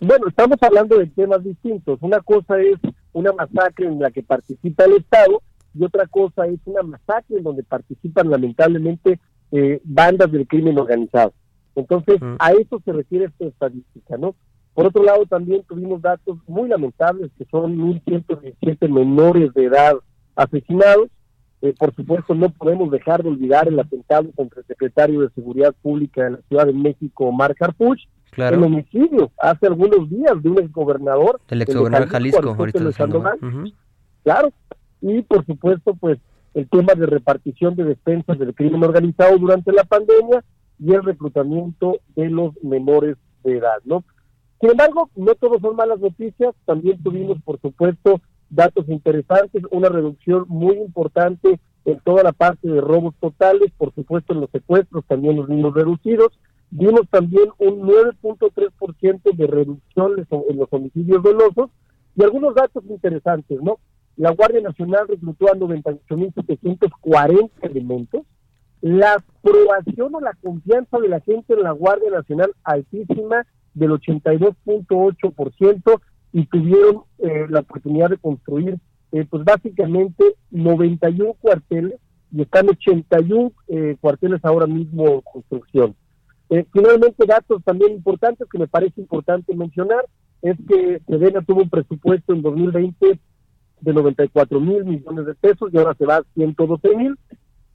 Bueno, estamos hablando de temas distintos. Una cosa es una masacre en la que participa el Estado y otra cosa es una masacre en donde participan lamentablemente eh, bandas del crimen organizado. Entonces, a eso se refiere esta estadística, ¿no? Por otro lado, también tuvimos datos muy lamentables, que son 1.117 menores de edad asesinados. Eh, por supuesto, no podemos dejar de olvidar el atentado contra el secretario de Seguridad Pública de la Ciudad de México, Marc Harpuch, Claro. el homicidio hace algunos días de un exgobernador. El exgobernador de Jalisco, Alfonso ahorita de Sandoval. Claro, y por supuesto, pues el tema de repartición de despensas del crimen organizado durante la pandemia y el reclutamiento de los menores de edad, ¿no? Sin embargo, no todos son malas noticias, también tuvimos, por supuesto, datos interesantes, una reducción muy importante en toda la parte de robos totales, por supuesto en los secuestros también los vimos reducidos, vimos también un 9.3% de reducción en los homicidios dolosos y algunos datos interesantes, ¿no? La Guardia Nacional reclutó a 98.740 elementos. La aprobación o la confianza de la gente en la Guardia Nacional altísima del 82.8% y tuvieron eh, la oportunidad de construir, eh, pues básicamente 91 cuarteles y están 81 eh, cuarteles ahora mismo en construcción. Eh, finalmente, datos también importantes que me parece importante mencionar es que Sedena tuvo un presupuesto en 2020 de 94 mil millones de pesos y ahora se va a 112 mil,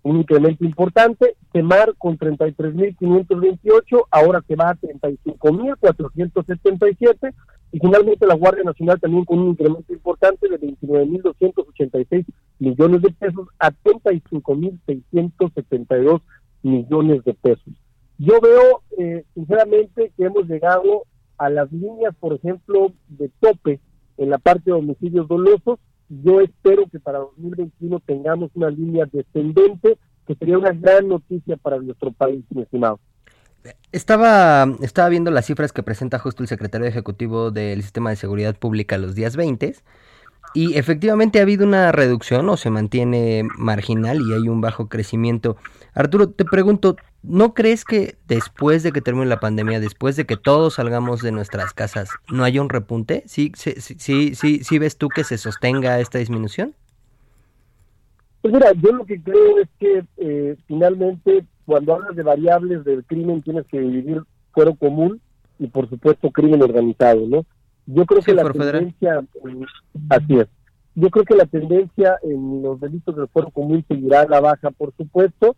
un incremento importante. Semar con 33 mil 528, ahora se va a 35 mil 477 y finalmente la Guardia Nacional también con un incremento importante de 29 mil 286 millones de pesos a 35 mil 672 millones de pesos. Yo veo, eh, sinceramente, que hemos llegado a las líneas, por ejemplo, de tope en la parte de homicidios dolosos. Yo espero que para 2021 tengamos una línea descendente, que sería una gran noticia para nuestro país, mi estimado. Estaba, estaba viendo las cifras que presenta justo el secretario ejecutivo del Sistema de Seguridad Pública los días 20 Y efectivamente ha habido una reducción o se mantiene marginal y hay un bajo crecimiento. Arturo, te pregunto, ¿no crees que después de que termine la pandemia, después de que todos salgamos de nuestras casas, no haya un repunte? ¿Sí, sí, sí, sí, ves tú que se sostenga esta disminución? Pues mira, yo lo que creo es que eh, finalmente cuando hablas de variables del crimen tienes que dividir fuero común y por supuesto crimen organizado, ¿no? Yo creo que la tendencia, así es, yo creo que la tendencia en los delitos del fuero común seguirá a la baja, por supuesto.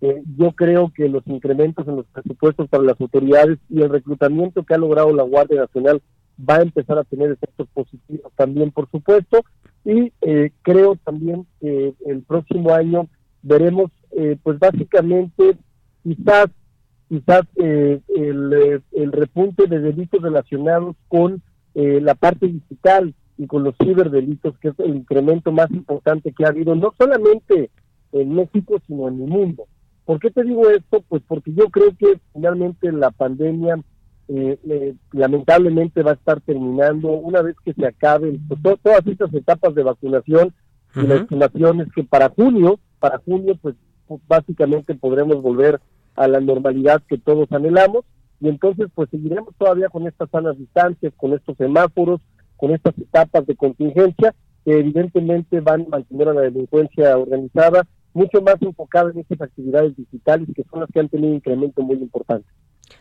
Eh, yo creo que los incrementos en los presupuestos para las autoridades y el reclutamiento que ha logrado la Guardia Nacional va a empezar a tener efectos positivos también, por supuesto. Y eh, creo también que el próximo año veremos, eh, pues básicamente, quizás quizás el, el repunte de delitos relacionados con eh, la parte digital y con los ciberdelitos, que es el incremento más importante que ha habido, no solamente en México, sino en el mundo. ¿Por qué te digo esto? Pues porque yo creo que finalmente la pandemia eh, eh, lamentablemente va a estar terminando una vez que se acaben pues, todas estas etapas de vacunación y la estimación es que para junio, para junio pues básicamente podremos volver a la normalidad que todos anhelamos y entonces pues seguiremos todavía con estas sanas distancias, con estos semáforos, con estas etapas de contingencia que evidentemente van a mantener a la delincuencia organizada mucho más enfocada en estas actividades digitales que son las que han tenido un incremento muy importante.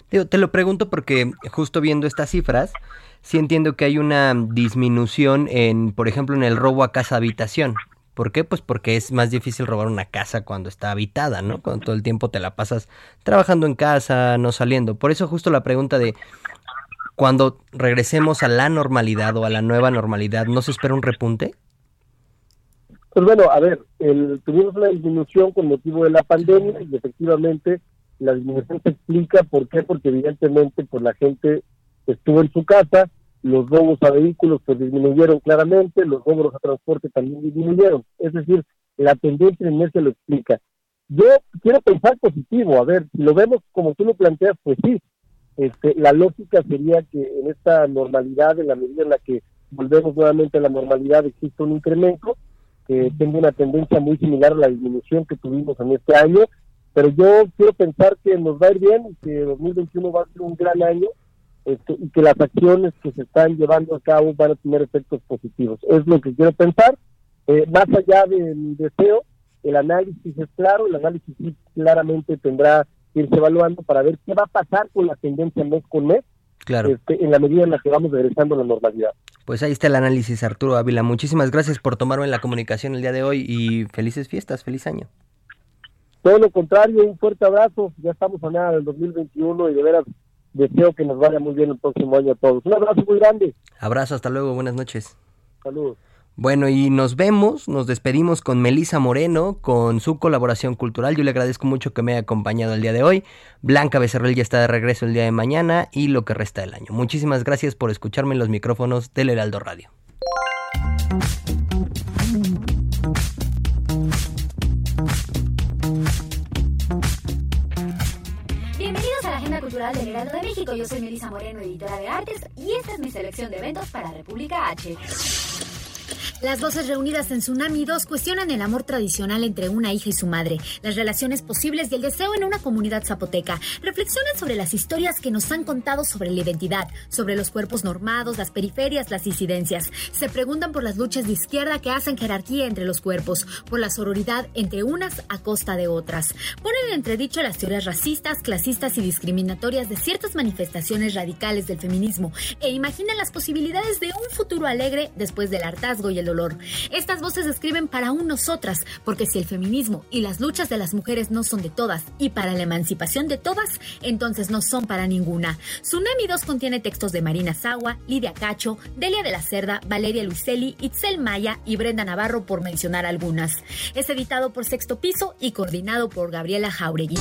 te lo pregunto porque justo viendo estas cifras, sí entiendo que hay una disminución en, por ejemplo, en el robo a casa habitación. ¿Por qué? Pues porque es más difícil robar una casa cuando está habitada, ¿no? Cuando todo el tiempo te la pasas trabajando en casa, no saliendo. Por eso justo la pregunta de cuando regresemos a la normalidad o a la nueva normalidad, ¿no se espera un repunte? Pues bueno, a ver, el, tuvimos una disminución con motivo de la pandemia y efectivamente la disminución se explica, ¿por qué? Porque evidentemente pues la gente estuvo en su casa, los robos a vehículos pues disminuyeron claramente, los robos a transporte también disminuyeron. Es decir, la tendencia en se lo explica. Yo quiero pensar positivo, a ver, si lo vemos como tú lo planteas, pues sí, este, la lógica sería que en esta normalidad, en la medida en la que volvemos nuevamente a la normalidad, existe un incremento, que tenga una tendencia muy similar a la disminución que tuvimos en este año, pero yo quiero pensar que nos va a ir bien, que 2021 va a ser un gran año, este, y que las acciones que se están llevando a cabo van a tener efectos positivos. Es lo que quiero pensar. Eh, más allá del deseo, el análisis es claro, el análisis claramente tendrá que irse evaluando para ver qué va a pasar con la tendencia mes con mes, claro. Este, en la medida en la que vamos regresando a la normalidad. Pues ahí está el análisis, Arturo Ávila. Muchísimas gracias por tomarme la comunicación el día de hoy y felices fiestas, feliz año. Todo lo contrario, un fuerte abrazo. Ya estamos a nada del 2021 y de veras deseo que nos vaya muy bien el próximo año a todos. Un abrazo muy grande. Abrazo, hasta luego, buenas noches. Saludos. Bueno, y nos vemos, nos despedimos con Melisa Moreno, con su colaboración cultural. Yo le agradezco mucho que me haya acompañado el día de hoy. Blanca Becerril ya está de regreso el día de mañana y lo que resta del año. Muchísimas gracias por escucharme en los micrófonos del Heraldo Radio. Cultural del Heraldo de México. Yo soy Melissa Moreno, editora de artes, y esta es mi selección de eventos para República H. Las voces reunidas en Tsunami 2 cuestionan el amor tradicional entre una hija y su madre, las relaciones posibles y el deseo en una comunidad zapoteca. Reflexionan sobre las historias que nos han contado sobre la identidad, sobre los cuerpos normados, las periferias, las incidencias. Se preguntan por las luchas de izquierda que hacen jerarquía entre los cuerpos, por la sororidad entre unas a costa de otras. Ponen en entredicho las teorías racistas, clasistas y discriminatorias de ciertas manifestaciones radicales del feminismo e imaginan las posibilidades de un futuro alegre después del hartazgo y el dolor estas voces escriben para un nosotras, porque si el feminismo y las luchas de las mujeres no son de todas y para la emancipación de todas, entonces no son para ninguna. Tsunami 2 contiene textos de Marina Sagua, Lidia Cacho, Delia de la Cerda, Valeria Luiselli, Itzel Maya y Brenda Navarro, por mencionar algunas. Es editado por Sexto Piso y coordinado por Gabriela Jauregui.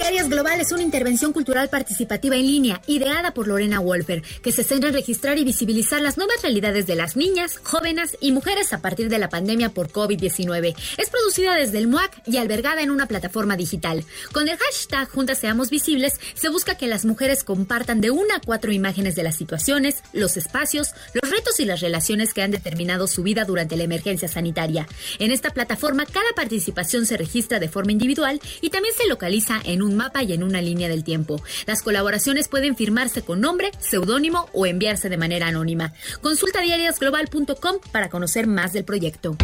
Diarias Global es una intervención cultural participativa en línea, ideada por Lorena Wolfer, que se centra en registrar y visibilizar las nuevas realidades de las niñas, jóvenes y mujeres a partir de la pandemia por COVID-19. Es producida desde el MUAC y albergada en una plataforma digital. Con el hashtag Juntas Seamos Visibles, se busca que las mujeres compartan de una a cuatro imágenes de las situaciones, los espacios, los retos y las relaciones que han determinado su vida durante la emergencia sanitaria. En esta plataforma, cada participación se registra de forma individual y también se localiza en un mapa y en una línea del tiempo. Las colaboraciones pueden firmarse con nombre, seudónimo o enviarse de manera anónima. Consulta diariasglobal.com para conocer más del proyecto.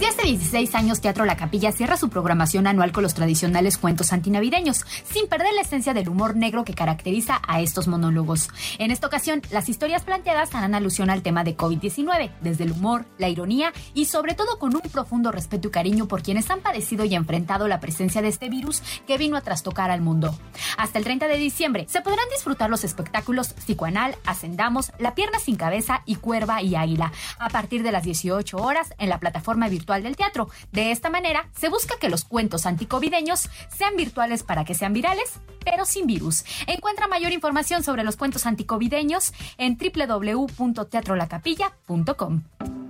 Desde hace 16 años, Teatro La Capilla cierra su programación anual con los tradicionales cuentos antinavideños, sin perder la esencia del humor negro que caracteriza a estos monólogos. En esta ocasión, las historias planteadas harán alusión al tema de COVID-19, desde el humor, la ironía y sobre todo con un profundo respeto y cariño por quienes han padecido y enfrentado la presencia de este virus que vino a trastocar al mundo. Hasta el 30 de diciembre se podrán disfrutar los espectáculos Psicoanal, Ascendamos, La Pierna Sin Cabeza y Cuerva y Águila, a partir de las 18 horas en la plataforma del teatro. De esta manera, se busca que los cuentos anticovideños sean virtuales para que sean virales, pero sin virus. Encuentra mayor información sobre los cuentos anticovideños en www.teatrolacapilla.com.